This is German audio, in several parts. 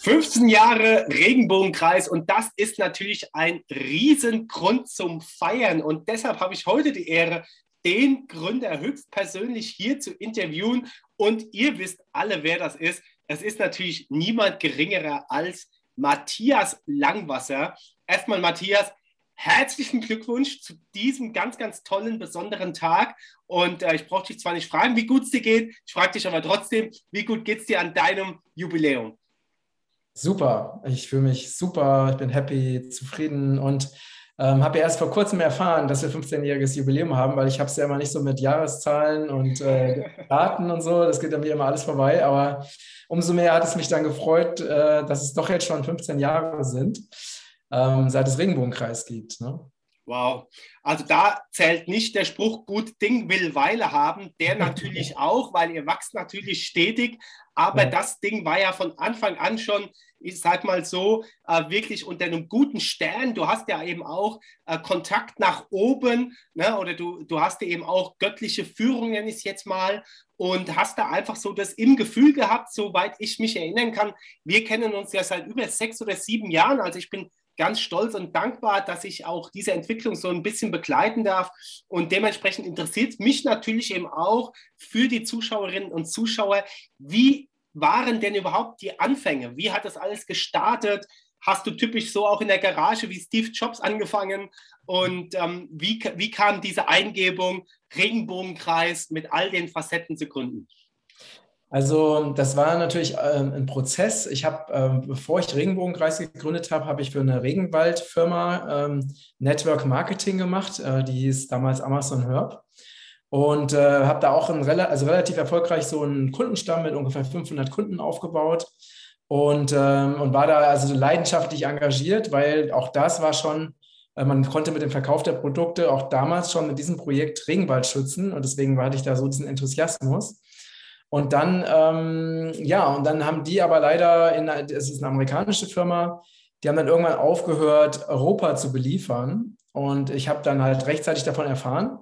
15 Jahre Regenbogenkreis und das ist natürlich ein Riesengrund zum Feiern und deshalb habe ich heute die Ehre, den Gründer höchstpersönlich hier zu interviewen und ihr wisst alle, wer das ist. Es ist natürlich niemand geringerer als Matthias Langwasser. Erstmal Matthias, herzlichen Glückwunsch zu diesem ganz, ganz tollen, besonderen Tag. Und äh, ich brauche dich zwar nicht fragen, wie gut es dir geht, ich frage dich aber trotzdem, wie gut geht es dir an deinem Jubiläum? Super, ich fühle mich super, ich bin happy, zufrieden und ähm, habe ja erst vor kurzem erfahren, dass wir 15-jähriges Jubiläum haben, weil ich habe es ja immer nicht so mit Jahreszahlen und äh, Daten und so, das geht an mir immer alles vorbei, aber umso mehr hat es mich dann gefreut, äh, dass es doch jetzt schon 15 Jahre sind, ähm, seit es Regenbogenkreis gibt. Ne? Wow. Also da zählt nicht der Spruch, gut Ding will Weile haben, der natürlich auch, weil ihr wächst natürlich stetig, aber ja. das Ding war ja von Anfang an schon ich sag mal so, äh, wirklich unter einem guten Stern. Du hast ja eben auch äh, Kontakt nach oben, ne? oder du, du hast ja eben auch göttliche Führung, nenne ich es jetzt mal, und hast da einfach so das im Gefühl gehabt, soweit ich mich erinnern kann. Wir kennen uns ja seit über sechs oder sieben Jahren, also ich bin ganz stolz und dankbar, dass ich auch diese Entwicklung so ein bisschen begleiten darf. Und dementsprechend interessiert es mich natürlich eben auch für die Zuschauerinnen und Zuschauer, wie waren denn überhaupt die Anfänge? Wie hat das alles gestartet? Hast du typisch so auch in der Garage wie Steve Jobs angefangen? Und ähm, wie, wie kam diese Eingebung, Regenbogenkreis mit all den Facetten zu gründen? Also das war natürlich ähm, ein Prozess. Ich habe, ähm, bevor ich Regenbogenkreis gegründet habe, habe ich für eine Regenwaldfirma ähm, Network Marketing gemacht. Äh, die hieß damals Amazon Herb und äh, habe da auch ein, also relativ erfolgreich so einen Kundenstamm mit ungefähr 500 Kunden aufgebaut und, ähm, und war da also leidenschaftlich engagiert, weil auch das war schon, äh, man konnte mit dem Verkauf der Produkte auch damals schon mit diesem Projekt Regenwald schützen und deswegen hatte ich da so diesen Enthusiasmus. Und dann, ähm, ja, und dann haben die aber leider, in, es ist eine amerikanische Firma, die haben dann irgendwann aufgehört, Europa zu beliefern. Und ich habe dann halt rechtzeitig davon erfahren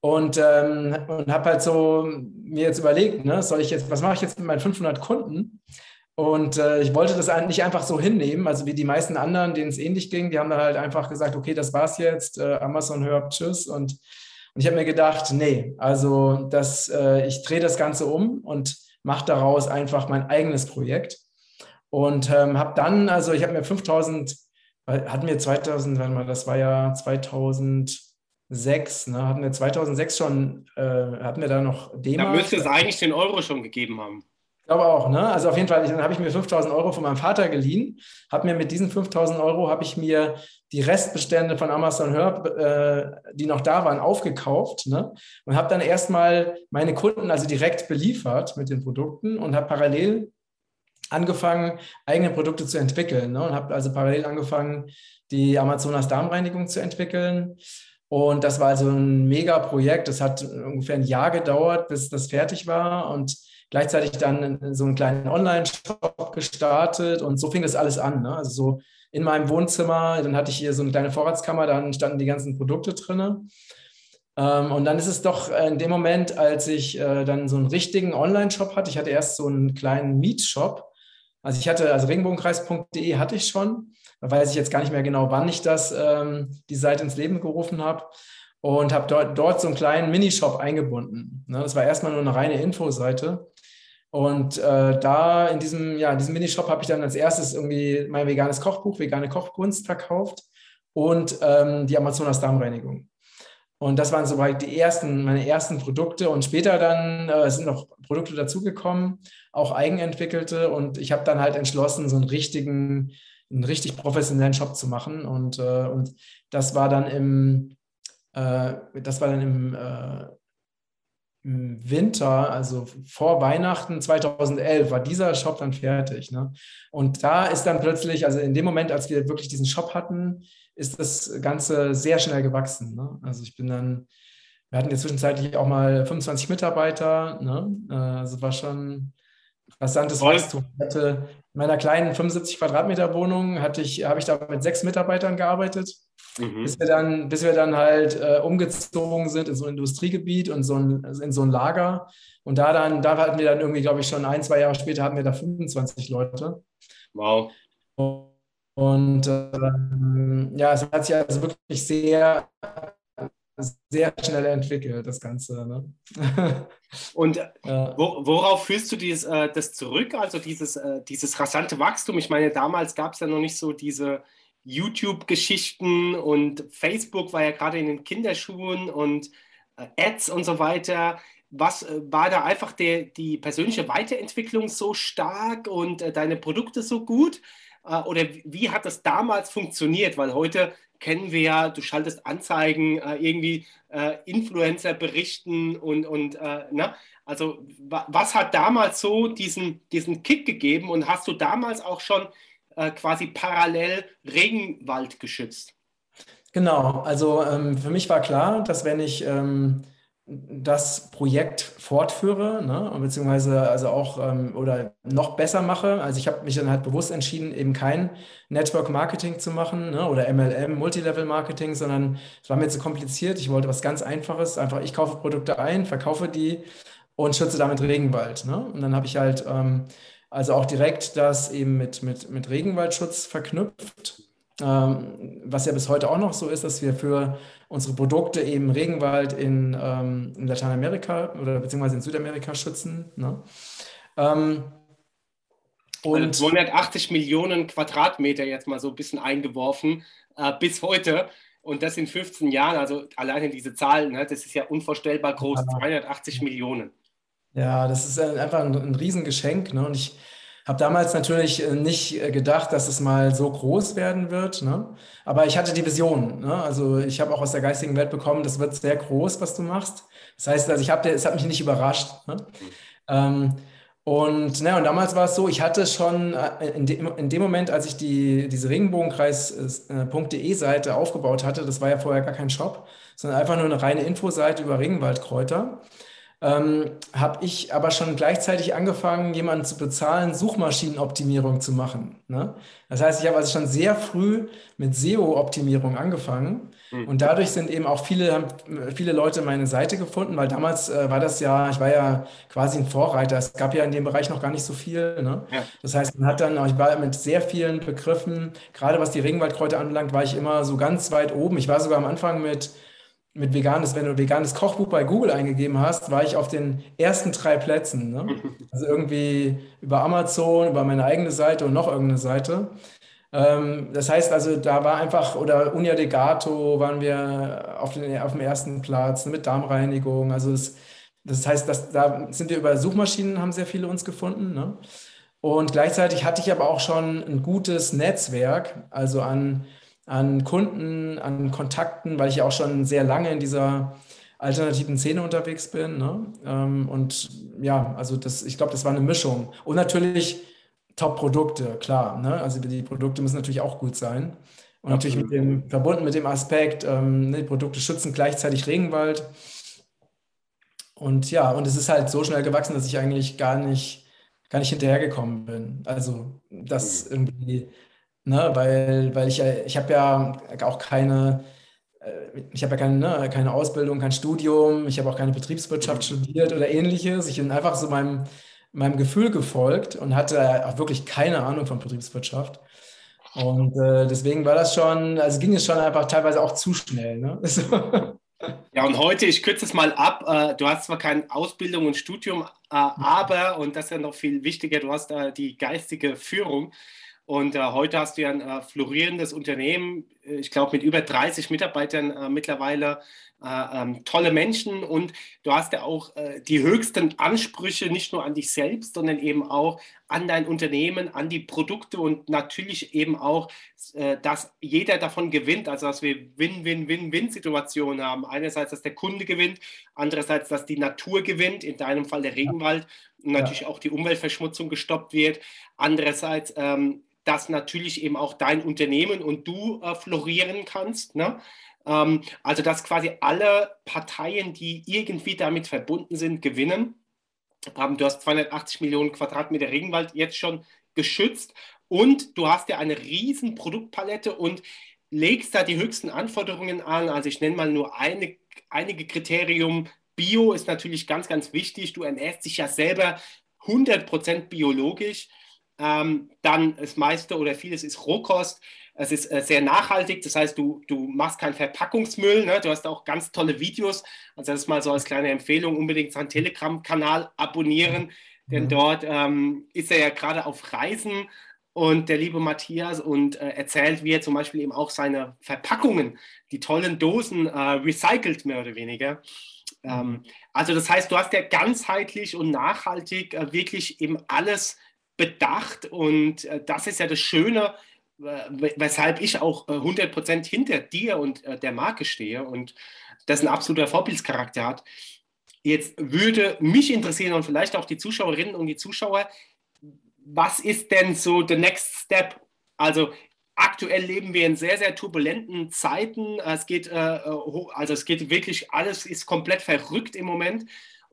und, ähm, und habe halt so mir jetzt überlegt, ne, soll ich jetzt, was mache ich jetzt mit meinen 500 Kunden? Und äh, ich wollte das nicht einfach so hinnehmen, also wie die meisten anderen, denen es ähnlich ging, die haben dann halt einfach gesagt, okay, das war's jetzt, äh, Amazon hört, tschüss. Und, und ich habe mir gedacht, nee, also das, äh, ich drehe das Ganze um und mache daraus einfach mein eigenes Projekt. Und ähm, habe dann, also ich habe mir 5000, hatten wir 2000, warte mal, das war ja 2000, 2006, ne, hatten wir 2006 schon, äh, hatten wir da noch D-Mark. Da müsste es eigentlich den Euro schon gegeben haben. Glaube auch, ne? Also auf jeden Fall, dann habe ich mir 5000 Euro von meinem Vater geliehen, habe mir mit diesen 5000 Euro, habe ich mir die Restbestände von Amazon Herb, äh, die noch da waren, aufgekauft ne? und habe dann erstmal meine Kunden also direkt beliefert mit den Produkten und habe parallel angefangen, eigene Produkte zu entwickeln ne? und habe also parallel angefangen, die Amazonas Darmreinigung zu entwickeln und das war also ein mega Projekt. Das hat ungefähr ein Jahr gedauert, bis das fertig war und gleichzeitig dann so einen kleinen Online-Shop gestartet und so fing das alles an. Ne? Also so in meinem Wohnzimmer, dann hatte ich hier so eine kleine Vorratskammer, dann standen die ganzen Produkte drin. Ähm, und dann ist es doch in dem Moment, als ich äh, dann so einen richtigen Online-Shop hatte, ich hatte erst so einen kleinen Mietshop. Also ich hatte, also regenbogenkreis.de hatte ich schon da weiß ich jetzt gar nicht mehr genau, wann ich das, ähm, die Seite ins Leben gerufen habe und habe dort, dort so einen kleinen Minishop eingebunden. Ne? Das war erstmal nur eine reine Infoseite. Und äh, da in diesem, ja, in diesem Minishop habe ich dann als erstes irgendwie mein veganes Kochbuch, vegane Kochkunst verkauft und ähm, die Amazonas Darmreinigung. Und das waren soweit die ersten, meine ersten Produkte. Und später dann äh, sind noch Produkte dazugekommen, auch eigenentwickelte. Und ich habe dann halt entschlossen, so einen richtigen einen richtig professionellen Shop zu machen. Und, äh, und das war dann im, äh, das war dann im, äh, im, Winter, also vor Weihnachten 2011, war dieser Shop dann fertig. Ne? Und da ist dann plötzlich, also in dem Moment, als wir wirklich diesen Shop hatten, ist das Ganze sehr schnell gewachsen. Ne? Also ich bin dann, wir hatten ja zwischenzeitlich auch mal 25 Mitarbeiter. Ne? Äh, also war schon rasantes Wachstum. Hatte in meiner kleinen 75 Quadratmeter Wohnung hatte ich, habe ich da mit sechs Mitarbeitern gearbeitet, mhm. bis, wir dann, bis wir dann halt äh, umgezogen sind in so ein Industriegebiet und so ein, in so ein Lager. Und da dann, da hatten wir dann irgendwie, glaube ich, schon ein, zwei Jahre später hatten wir da 25 Leute. Wow. Und ähm, ja, es hat sich also wirklich sehr, sehr schnell entwickelt, das Ganze. Ne? Und wo, worauf führst du dies, äh, das zurück? Also dieses, äh, dieses rasante Wachstum? Ich meine, damals gab es ja noch nicht so diese YouTube-Geschichten und Facebook war ja gerade in den Kinderschuhen und äh, Ads und so weiter. Was äh, war da einfach der, die persönliche Weiterentwicklung so stark und äh, deine Produkte so gut? Äh, oder wie hat das damals funktioniert? Weil heute kennen wir ja, du schaltest Anzeigen, äh, irgendwie äh, Influencer berichten und, und ne? also was hat damals so diesen, diesen Kick gegeben und hast du damals auch schon quasi parallel Regenwald geschützt? Genau, also ähm, für mich war klar, dass wenn ich ähm, das Projekt fortführe, ne, beziehungsweise also auch ähm, oder noch besser mache. Also ich habe mich dann halt bewusst entschieden, eben kein Network Marketing zu machen ne, oder MLM, Multilevel Marketing, sondern es war mir zu kompliziert. Ich wollte was ganz Einfaches, einfach ich kaufe Produkte ein, verkaufe die und schütze damit Regenwald. Ne? Und dann habe ich halt ähm, also auch direkt das eben mit, mit, mit Regenwaldschutz verknüpft. Ähm, was ja bis heute auch noch so ist, dass wir für unsere Produkte eben Regenwald in, ähm, in Lateinamerika oder beziehungsweise in Südamerika schützen. Ne? Ähm, und 280 Millionen Quadratmeter jetzt mal so ein bisschen eingeworfen äh, bis heute. Und das in 15 Jahren, also alleine diese Zahlen, ne, das ist ja unvorstellbar groß, ja. 280 Millionen. Ja, das ist einfach ein, ein Riesengeschenk. Ne? Und ich habe damals natürlich äh, nicht äh, gedacht, dass es mal so groß werden wird, ne? aber ich hatte die Vision. Ne? Also ich habe auch aus der geistigen Welt bekommen, das wird sehr groß, was du machst. Das heißt, also ich habe, es hat mich nicht überrascht. Ne? Ähm, und, ne, und damals war es so, ich hatte schon äh, in, de, in dem Moment, als ich die, diese Regenbogenkreis.de Seite aufgebaut hatte, das war ja vorher gar kein Shop, sondern einfach nur eine reine Infoseite über Regenwaldkräuter ähm, habe ich aber schon gleichzeitig angefangen, jemanden zu bezahlen, Suchmaschinenoptimierung zu machen. Ne? Das heißt, ich habe also schon sehr früh mit SEO-Optimierung angefangen. Mhm. Und dadurch sind eben auch viele, viele Leute meine Seite gefunden, weil damals äh, war das ja, ich war ja quasi ein Vorreiter. Es gab ja in dem Bereich noch gar nicht so viel. Ne? Ja. Das heißt, man hat dann, ich war mit sehr vielen Begriffen, gerade was die Regenwaldkräuter anbelangt, war ich immer so ganz weit oben. Ich war sogar am Anfang mit mit veganes, wenn du veganes Kochbuch bei Google eingegeben hast, war ich auf den ersten drei Plätzen. Ne? Also irgendwie über Amazon, über meine eigene Seite und noch irgendeine Seite. Ähm, das heißt also, da war einfach, oder Unia de Gato waren wir auf, den, auf dem ersten Platz mit Darmreinigung. Also das, das heißt, dass, da sind wir über Suchmaschinen, haben sehr viele uns gefunden. Ne? Und gleichzeitig hatte ich aber auch schon ein gutes Netzwerk, also an an Kunden, an Kontakten, weil ich ja auch schon sehr lange in dieser alternativen Szene unterwegs bin. Ne? Ähm, und ja, also das, ich glaube, das war eine Mischung. Und natürlich Top-Produkte, klar. Ne? Also die Produkte müssen natürlich auch gut sein. Und natürlich mit dem, verbunden mit dem Aspekt, ähm, ne, die Produkte schützen gleichzeitig Regenwald. Und ja, und es ist halt so schnell gewachsen, dass ich eigentlich gar nicht, gar nicht hinterhergekommen bin. Also das mhm. irgendwie Ne, weil, weil ich ja, ich habe ja auch keine, äh, ich habe ja keine, ne, keine Ausbildung, kein Studium, ich habe auch keine Betriebswirtschaft studiert oder ähnliches. Ich bin einfach so meinem, meinem Gefühl gefolgt und hatte auch wirklich keine Ahnung von Betriebswirtschaft. Und äh, deswegen war das schon, also ging es schon einfach teilweise auch zu schnell. Ne? Ja, und heute, ich kürze es mal ab, äh, du hast zwar keine Ausbildung und Studium, äh, aber, und das ist ja noch viel wichtiger, du hast äh, die geistige Führung. Und äh, heute hast du ja ein äh, florierendes Unternehmen, äh, ich glaube mit über 30 Mitarbeitern äh, mittlerweile, äh, ähm, tolle Menschen. Und du hast ja auch äh, die höchsten Ansprüche nicht nur an dich selbst, sondern eben auch an dein Unternehmen, an die Produkte und natürlich eben auch, dass jeder davon gewinnt, also dass wir Win-Win-Win-Win-Situationen haben. Einerseits, dass der Kunde gewinnt, andererseits, dass die Natur gewinnt, in deinem Fall der Regenwald und natürlich ja. auch die Umweltverschmutzung gestoppt wird. Andererseits, ähm, dass natürlich eben auch dein Unternehmen und du äh, florieren kannst. Ne? Ähm, also dass quasi alle Parteien, die irgendwie damit verbunden sind, gewinnen. Ähm, du hast 280 Millionen Quadratmeter Regenwald jetzt schon geschützt und du hast ja eine riesen Produktpalette und legst da die höchsten Anforderungen an. Also ich nenne mal nur eine, einige Kriterien. Bio ist natürlich ganz, ganz wichtig. Du ernährst dich ja selber 100% biologisch. Ähm, dann das meiste oder vieles ist Rohkost. Es ist äh, sehr nachhaltig, das heißt, du, du machst keinen Verpackungsmüll. Ne? Du hast auch ganz tolle Videos. Also, das ist mal so als kleine Empfehlung: unbedingt seinen Telegram-Kanal abonnieren, denn dort ähm, ist er ja gerade auf Reisen und der liebe Matthias und äh, erzählt, wie er zum Beispiel eben auch seine Verpackungen, die tollen Dosen, äh, recycelt, mehr oder weniger. Ähm, also das heißt, du hast ja ganzheitlich und nachhaltig äh, wirklich eben alles bedacht und äh, das ist ja das Schöne, weshalb ich auch 100% äh, hinter dir und äh, der Marke stehe und das ein absoluter Vorbildscharakter hat. Jetzt würde mich interessieren und vielleicht auch die Zuschauerinnen und die Zuschauer, was ist denn so the next step? Also aktuell leben wir in sehr, sehr turbulenten Zeiten. Es geht, äh, also es geht wirklich, alles ist komplett verrückt im Moment.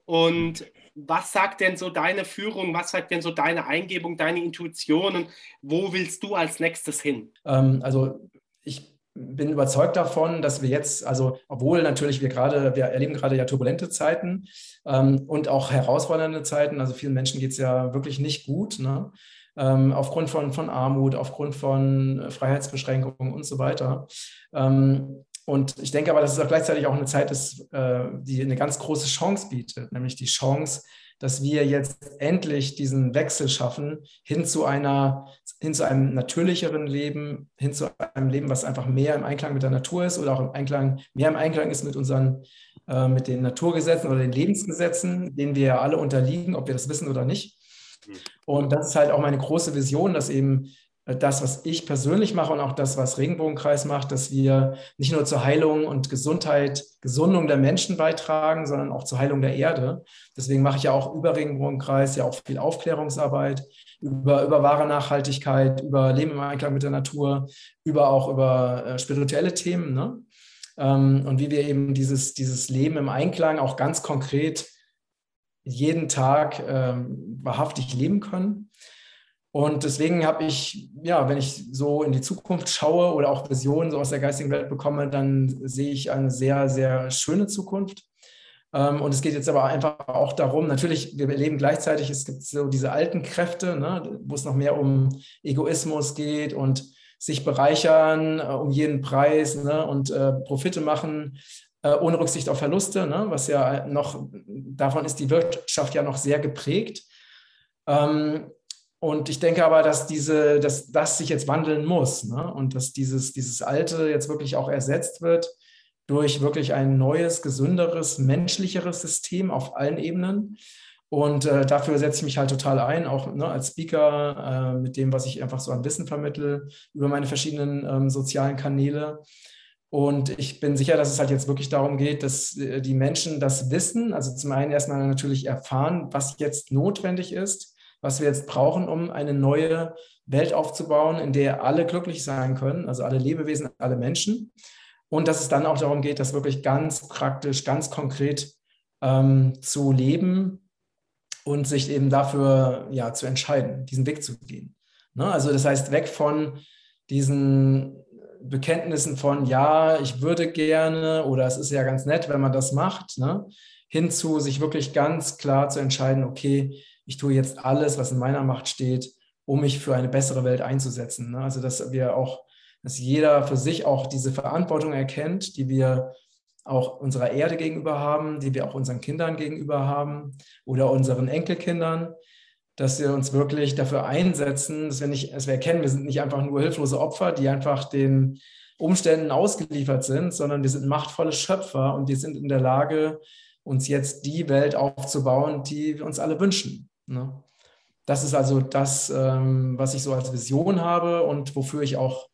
Und was sagt denn so deine Führung, was sagt denn so deine Eingebung, deine Intuition und wo willst du als nächstes hin? Ähm, also ich bin überzeugt davon, dass wir jetzt, also obwohl natürlich wir gerade, wir erleben gerade ja turbulente Zeiten ähm, und auch herausfordernde Zeiten, also vielen Menschen geht es ja wirklich nicht gut, ne? ähm, aufgrund von, von Armut, aufgrund von Freiheitsbeschränkungen und so weiter. Ähm, und ich denke aber, dass es auch gleichzeitig auch eine Zeit ist, äh, die eine ganz große Chance bietet, nämlich die Chance, dass wir jetzt endlich diesen Wechsel schaffen hin zu einer, hin zu einem natürlicheren Leben, hin zu einem Leben, was einfach mehr im Einklang mit der Natur ist oder auch im Einklang, mehr im Einklang ist mit unseren, äh, mit den Naturgesetzen oder den Lebensgesetzen, denen wir ja alle unterliegen, ob wir das wissen oder nicht. Hm. Und das ist halt auch meine große Vision, dass eben das, was ich persönlich mache und auch das, was Regenbogenkreis macht, dass wir nicht nur zur Heilung und Gesundheit, Gesundung der Menschen beitragen, sondern auch zur Heilung der Erde. Deswegen mache ich ja auch über Regenbogenkreis ja auch viel Aufklärungsarbeit über, über wahre Nachhaltigkeit, über Leben im Einklang mit der Natur, über auch über äh, spirituelle Themen. Ne? Ähm, und wie wir eben dieses, dieses Leben im Einklang auch ganz konkret jeden Tag ähm, wahrhaftig leben können. Und deswegen habe ich, ja, wenn ich so in die Zukunft schaue oder auch Visionen so aus der geistigen Welt bekomme, dann sehe ich eine sehr, sehr schöne Zukunft. Ähm, und es geht jetzt aber einfach auch darum, natürlich, wir erleben gleichzeitig, es gibt so diese alten Kräfte, ne, wo es noch mehr um Egoismus geht und sich bereichern äh, um jeden Preis ne, und äh, Profite machen, äh, ohne Rücksicht auf Verluste, ne, was ja noch, davon ist die Wirtschaft ja noch sehr geprägt. Ähm, und ich denke aber, dass, diese, dass das sich jetzt wandeln muss ne? und dass dieses, dieses Alte jetzt wirklich auch ersetzt wird durch wirklich ein neues, gesünderes, menschlicheres System auf allen Ebenen. Und äh, dafür setze ich mich halt total ein, auch ne, als Speaker, äh, mit dem, was ich einfach so an Wissen vermittle, über meine verschiedenen ähm, sozialen Kanäle. Und ich bin sicher, dass es halt jetzt wirklich darum geht, dass äh, die Menschen das wissen, also zum einen erstmal natürlich erfahren, was jetzt notwendig ist, was wir jetzt brauchen, um eine neue Welt aufzubauen, in der alle glücklich sein können, also alle Lebewesen, alle Menschen. Und dass es dann auch darum geht, das wirklich ganz praktisch, ganz konkret ähm, zu leben und sich eben dafür ja, zu entscheiden, diesen Weg zu gehen. Ne? Also das heißt, weg von diesen Bekenntnissen von, ja, ich würde gerne oder es ist ja ganz nett, wenn man das macht, ne? hin zu sich wirklich ganz klar zu entscheiden, okay, ich tue jetzt alles, was in meiner Macht steht, um mich für eine bessere Welt einzusetzen. Ne? Also dass wir auch, dass jeder für sich auch diese Verantwortung erkennt, die wir auch unserer Erde gegenüber haben, die wir auch unseren Kindern gegenüber haben oder unseren Enkelkindern, dass wir uns wirklich dafür einsetzen, dass wir nicht, dass wir erkennen, wir sind nicht einfach nur hilflose Opfer, die einfach den Umständen ausgeliefert sind, sondern wir sind machtvolle Schöpfer und wir sind in der Lage, uns jetzt die Welt aufzubauen, die wir uns alle wünschen. Ne? Das ist also das, ähm, was ich so als Vision habe und wofür ich auch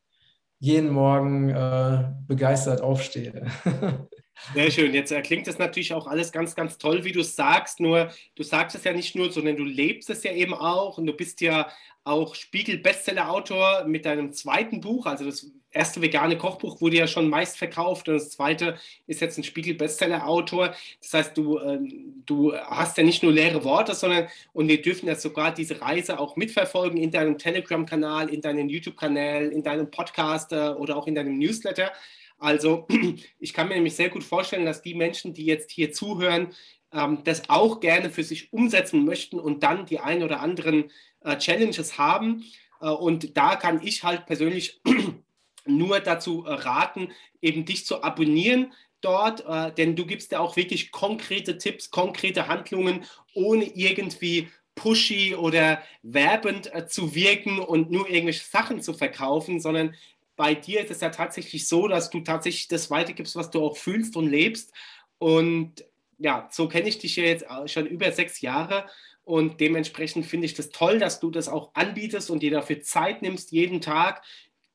jeden Morgen äh, begeistert aufstehe. Sehr schön. Jetzt klingt das natürlich auch alles ganz, ganz toll, wie du es sagst. Nur du sagst es ja nicht nur, sondern du lebst es ja eben auch. Und du bist ja auch Spiegel-Bestseller-Autor mit deinem zweiten Buch. Also das erste vegane Kochbuch wurde ja schon meist verkauft und das zweite ist jetzt ein Spiegel-Bestseller-Autor. Das heißt, du, äh, du hast ja nicht nur leere Worte, sondern und wir dürfen ja sogar diese Reise auch mitverfolgen in deinem Telegram-Kanal, in deinem YouTube-Kanal, in deinem Podcast äh, oder auch in deinem Newsletter. Also ich kann mir nämlich sehr gut vorstellen, dass die Menschen, die jetzt hier zuhören, ähm, das auch gerne für sich umsetzen möchten und dann die ein oder anderen äh, Challenges haben. Äh, und da kann ich halt persönlich nur dazu äh, raten, eben dich zu abonnieren dort, äh, denn du gibst ja auch wirklich konkrete Tipps, konkrete Handlungen, ohne irgendwie pushy oder werbend äh, zu wirken und nur irgendwelche Sachen zu verkaufen, sondern bei dir ist es ja tatsächlich so, dass du tatsächlich das weitergibst, was du auch fühlst und lebst. Und ja, so kenne ich dich ja jetzt schon über sechs Jahre. Und dementsprechend finde ich das toll, dass du das auch anbietest und dir dafür Zeit nimmst, jeden Tag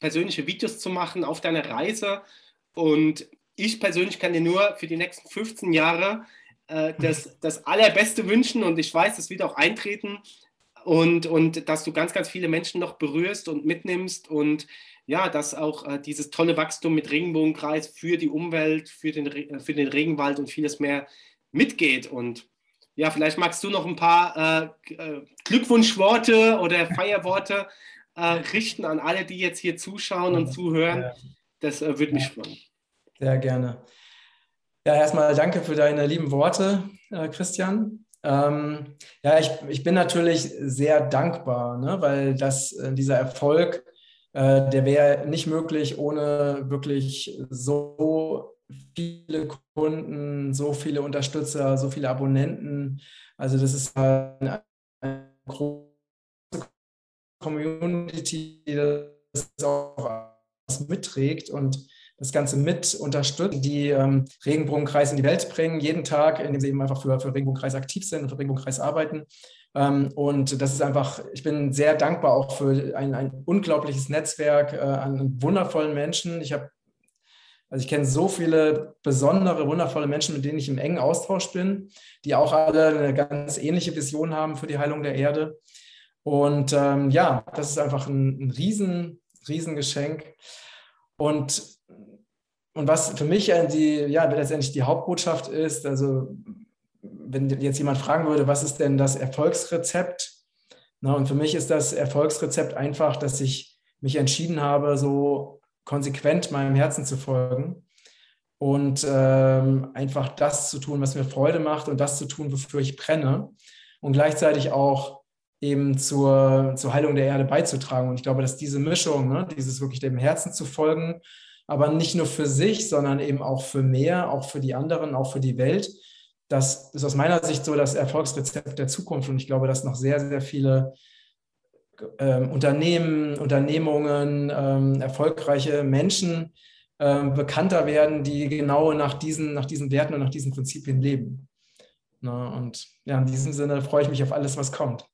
persönliche Videos zu machen auf deiner Reise. Und ich persönlich kann dir nur für die nächsten 15 Jahre äh, das, das Allerbeste wünschen und ich weiß, es wird auch eintreten und, und dass du ganz, ganz viele Menschen noch berührst und mitnimmst und ja, dass auch äh, dieses tolle Wachstum mit Regenbogenkreis für die Umwelt, für den, für den Regenwald und vieles mehr mitgeht. Und ja, vielleicht magst du noch ein paar äh, äh Glückwunschworte oder Feierworte äh, richten an alle, die jetzt hier zuschauen und zuhören. Das äh, würde mich freuen. Sehr gerne. Ja, erstmal danke für deine lieben Worte, äh, Christian. Ähm, ja, ich, ich bin natürlich sehr dankbar, ne, weil das, äh, dieser Erfolg, der wäre nicht möglich ohne wirklich so viele Kunden, so viele Unterstützer, so viele Abonnenten. Also das ist eine, eine große Community, die das auch mitträgt und das Ganze mit unterstützen, die ähm, Regenbogenkreis in die Welt bringen, jeden Tag, indem sie eben einfach für, für Regenbogenkreis aktiv sind und für Regenbogenkreis arbeiten. Ähm, und das ist einfach, ich bin sehr dankbar auch für ein, ein unglaubliches Netzwerk äh, an wundervollen Menschen. Ich habe also ich kenne so viele besondere, wundervolle Menschen, mit denen ich im engen Austausch bin, die auch alle eine ganz ähnliche Vision haben für die Heilung der Erde. Und ähm, ja, das ist einfach ein, ein riesen, riesen Geschenk. Und und was für mich die, ja, letztendlich die Hauptbotschaft ist, also wenn jetzt jemand fragen würde, was ist denn das Erfolgsrezept? Na, und für mich ist das Erfolgsrezept einfach, dass ich mich entschieden habe, so konsequent meinem Herzen zu folgen und ähm, einfach das zu tun, was mir Freude macht und das zu tun, wofür ich brenne und gleichzeitig auch eben zur, zur Heilung der Erde beizutragen. Und ich glaube, dass diese Mischung, ne, dieses wirklich dem Herzen zu folgen aber nicht nur für sich, sondern eben auch für mehr, auch für die anderen, auch für die Welt. Das ist aus meiner Sicht so das Erfolgsrezept der Zukunft. Und ich glaube, dass noch sehr, sehr viele ähm, Unternehmen, Unternehmungen, ähm, erfolgreiche Menschen ähm, bekannter werden, die genau nach diesen, nach diesen Werten und nach diesen Prinzipien leben. Na, und ja, in diesem Sinne freue ich mich auf alles, was kommt.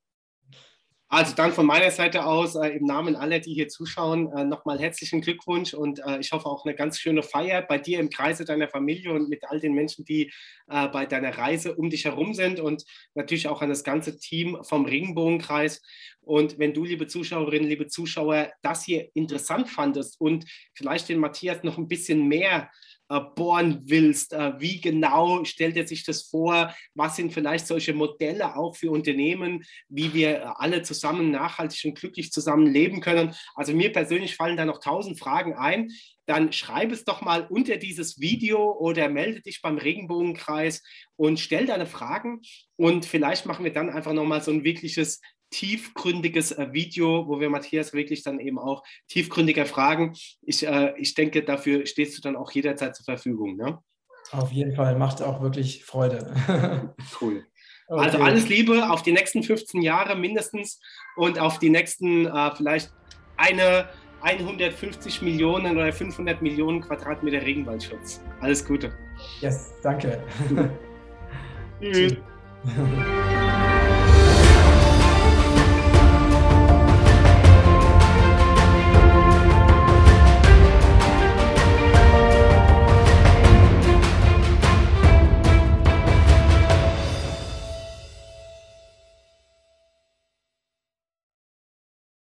Also dann von meiner Seite aus äh, im Namen aller, die hier zuschauen, äh, nochmal herzlichen Glückwunsch und äh, ich hoffe auch eine ganz schöne Feier bei dir im Kreise deiner Familie und mit all den Menschen, die äh, bei deiner Reise um dich herum sind und natürlich auch an das ganze Team vom Regenbogenkreis. Und wenn du, liebe Zuschauerinnen, liebe Zuschauer, das hier interessant fandest und vielleicht den Matthias noch ein bisschen mehr äh, bohren willst. Äh, wie genau stellt er sich das vor? Was sind vielleicht solche Modelle auch für Unternehmen, wie wir alle zusammen nachhaltig und glücklich zusammen leben können? Also mir persönlich fallen da noch tausend Fragen ein. Dann schreib es doch mal unter dieses Video oder melde dich beim Regenbogenkreis und stell deine Fragen. Und vielleicht machen wir dann einfach nochmal so ein wirkliches tiefgründiges äh, Video, wo wir Matthias wirklich dann eben auch tiefgründiger fragen. Ich, äh, ich denke, dafür stehst du dann auch jederzeit zur Verfügung. Ne? Auf jeden Fall, macht auch wirklich Freude. cool. Okay. Also alles Liebe auf die nächsten 15 Jahre mindestens und auf die nächsten äh, vielleicht eine 150 Millionen oder 500 Millionen Quadratmeter Regenwaldschutz. Alles Gute. Yes, danke. Tschüss.